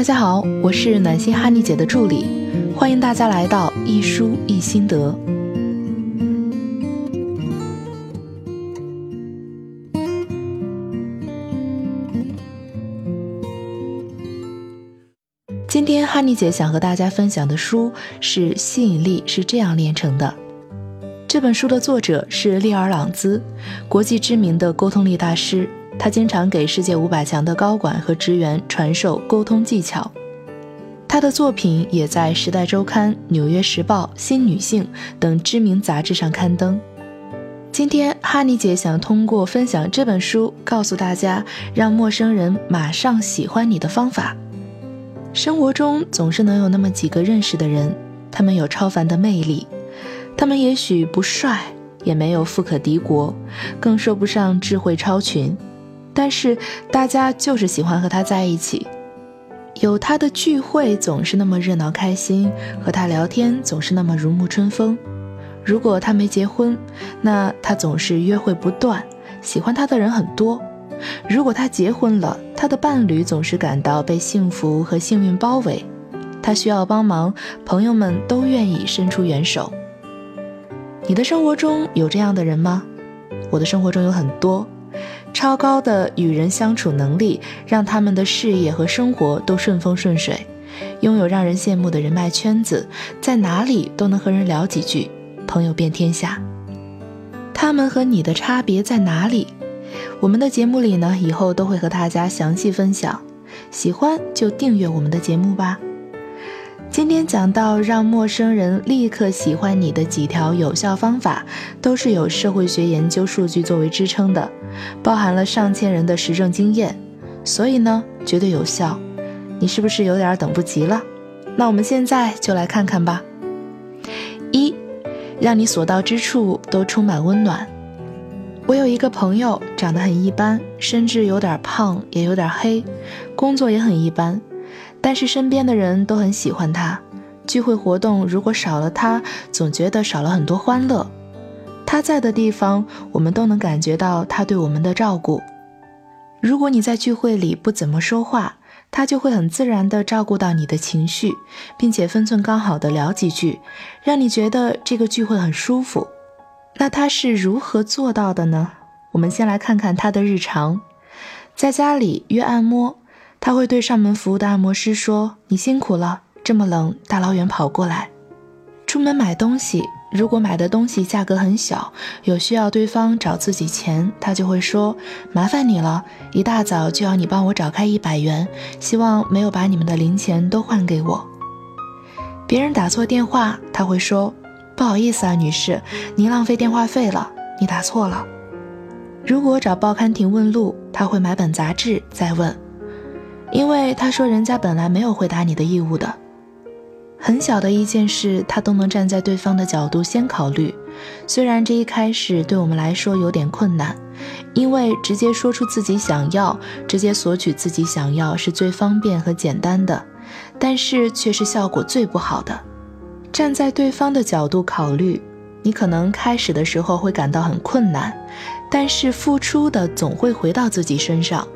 大家好，我是暖心哈尼姐的助理，欢迎大家来到一书一心得。今天哈尼姐想和大家分享的书是《吸引力是这样炼成的》。这本书的作者是利尔·朗兹，国际知名的沟通力大师。他经常给世界五百强的高管和职员传授沟通技巧。他的作品也在《时代周刊》《纽约时报》《新女性》等知名杂志上刊登。今天，哈尼姐想通过分享这本书，告诉大家让陌生人马上喜欢你的方法。生活中总是能有那么几个认识的人，他们有超凡的魅力，他们也许不帅，也没有富可敌国，更说不上智慧超群。但是大家就是喜欢和他在一起，有他的聚会总是那么热闹开心，和他聊天总是那么如沐春风。如果他没结婚，那他总是约会不断，喜欢他的人很多。如果他结婚了，他的伴侣总是感到被幸福和幸运包围，他需要帮忙，朋友们都愿意伸出援手。你的生活中有这样的人吗？我的生活中有很多。超高的与人相处能力，让他们的事业和生活都顺风顺水，拥有让人羡慕的人脉圈子，在哪里都能和人聊几句，朋友遍天下。他们和你的差别在哪里？我们的节目里呢，以后都会和大家详细分享。喜欢就订阅我们的节目吧。今天讲到让陌生人立刻喜欢你的几条有效方法，都是有社会学研究数据作为支撑的，包含了上千人的实证经验，所以呢绝对有效。你是不是有点等不及了？那我们现在就来看看吧。一，让你所到之处都充满温暖。我有一个朋友，长得很一般，甚至有点胖，也有点黑，工作也很一般。但是身边的人都很喜欢他，聚会活动如果少了他，总觉得少了很多欢乐。他在的地方，我们都能感觉到他对我们的照顾。如果你在聚会里不怎么说话，他就会很自然地照顾到你的情绪，并且分寸刚好地聊几句，让你觉得这个聚会很舒服。那他是如何做到的呢？我们先来看看他的日常，在家里约按摩。他会对上门服务的按摩师说：“你辛苦了，这么冷，大老远跑过来。”出门买东西，如果买的东西价格很小，有需要对方找自己钱，他就会说：“麻烦你了，一大早就要你帮我找开一百元，希望没有把你们的零钱都换给我。”别人打错电话，他会说：“不好意思啊，女士，您浪费电话费了，你打错了。”如果找报刊亭问路，他会买本杂志再问。因为他说，人家本来没有回答你的义务的。很小的一件事，他都能站在对方的角度先考虑。虽然这一开始对我们来说有点困难，因为直接说出自己想要，直接索取自己想要是最方便和简单的，但是却是效果最不好的。站在对方的角度考虑，你可能开始的时候会感到很困难，但是付出的总会回到自己身上。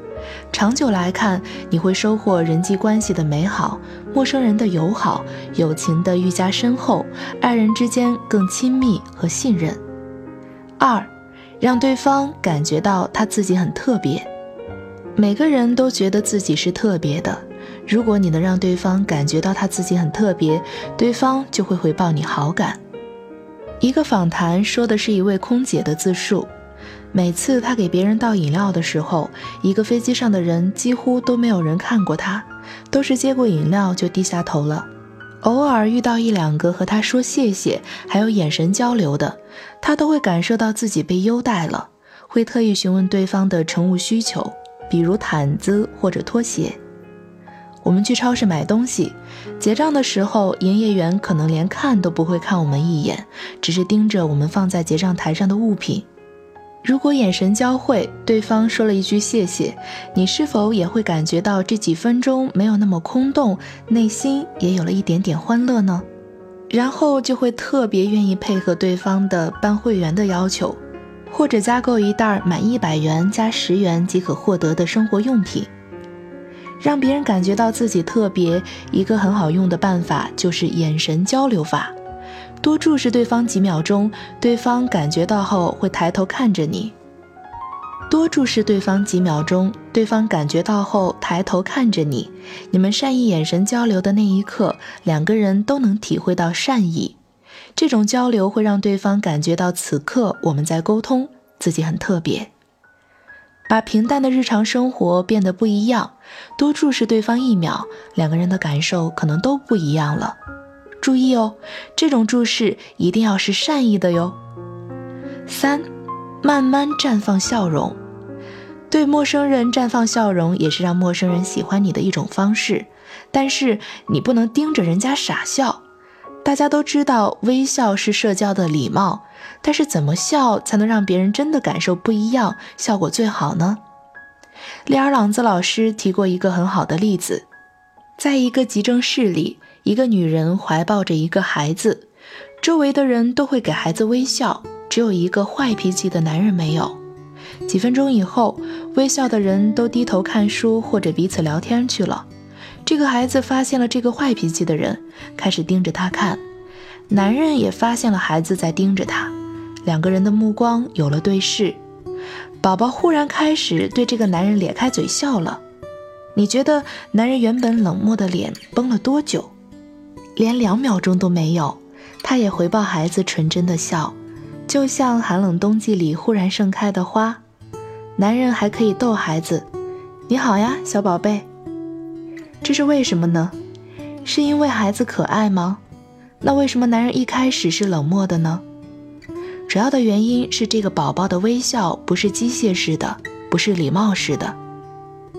长久来看，你会收获人际关系的美好，陌生人的友好，友情的愈加深厚，爱人之间更亲密和信任。二，让对方感觉到他自己很特别。每个人都觉得自己是特别的，如果你能让对方感觉到他自己很特别，对方就会回报你好感。一个访谈说的是一位空姐的自述。每次他给别人倒饮料的时候，一个飞机上的人几乎都没有人看过他，都是接过饮料就低下头了。偶尔遇到一两个和他说谢谢，还有眼神交流的，他都会感受到自己被优待了，会特意询问对方的乘务需求，比如毯子或者拖鞋。我们去超市买东西，结账的时候，营业员可能连看都不会看我们一眼，只是盯着我们放在结账台上的物品。如果眼神交汇，对方说了一句谢谢，你是否也会感觉到这几分钟没有那么空洞，内心也有了一点点欢乐呢？然后就会特别愿意配合对方的办会员的要求，或者加购一袋满一百元加十元即可获得的生活用品。让别人感觉到自己特别，一个很好用的办法就是眼神交流法。多注视对方几秒钟，对方感觉到后会抬头看着你。多注视对方几秒钟，对方感觉到后抬头看着你。你们善意眼神交流的那一刻，两个人都能体会到善意。这种交流会让对方感觉到此刻我们在沟通，自己很特别。把平淡的日常生活变得不一样，多注视对方一秒，两个人的感受可能都不一样了。注意哦，这种注视一定要是善意的哟。三，慢慢绽放笑容，对陌生人绽放笑容也是让陌生人喜欢你的一种方式，但是你不能盯着人家傻笑。大家都知道微笑是社交的礼貌，但是怎么笑才能让别人真的感受不一样，效果最好呢？利尔朗兹老师提过一个很好的例子，在一个急诊室里，一个女人怀抱着一个孩子，周围的人都会给孩子微笑，只有一个坏脾气的男人没有。几分钟以后，微笑的人都低头看书或者彼此聊天去了。这个孩子发现了这个坏脾气的人，开始盯着他看。男人也发现了孩子在盯着他，两个人的目光有了对视。宝宝忽然开始对这个男人咧开嘴笑了。你觉得男人原本冷漠的脸绷了多久？连两秒钟都没有。他也回报孩子纯真的笑，就像寒冷冬季里忽然盛开的花。男人还可以逗孩子：“你好呀，小宝贝。”这是为什么呢？是因为孩子可爱吗？那为什么男人一开始是冷漠的呢？主要的原因是这个宝宝的微笑不是机械式的，不是礼貌式的。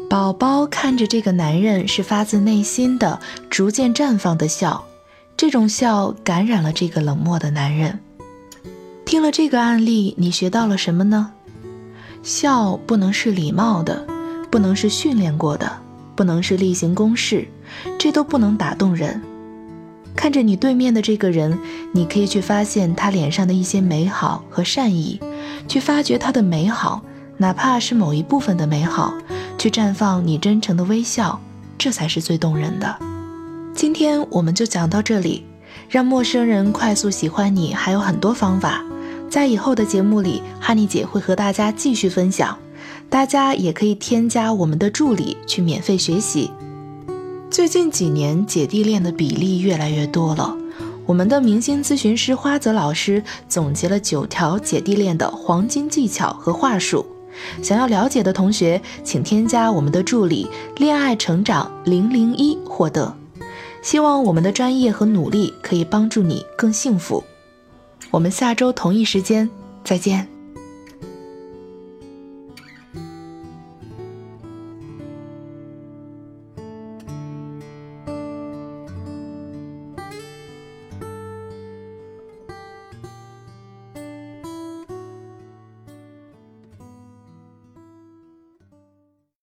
宝宝看着这个男人是发自内心的、逐渐绽放的笑，这种笑感染了这个冷漠的男人。听了这个案例，你学到了什么呢？笑不能是礼貌的，不能是训练过的。不能是例行公事，这都不能打动人。看着你对面的这个人，你可以去发现他脸上的一些美好和善意，去发掘他的美好，哪怕是某一部分的美好，去绽放你真诚的微笑，这才是最动人的。今天我们就讲到这里，让陌生人快速喜欢你还有很多方法，在以后的节目里，哈尼姐会和大家继续分享。大家也可以添加我们的助理去免费学习。最近几年，姐弟恋的比例越来越多了。我们的明星咨询师花泽老师总结了九条姐弟恋的黄金技巧和话术。想要了解的同学，请添加我们的助理“恋爱成长零零一”获得。希望我们的专业和努力可以帮助你更幸福。我们下周同一时间再见。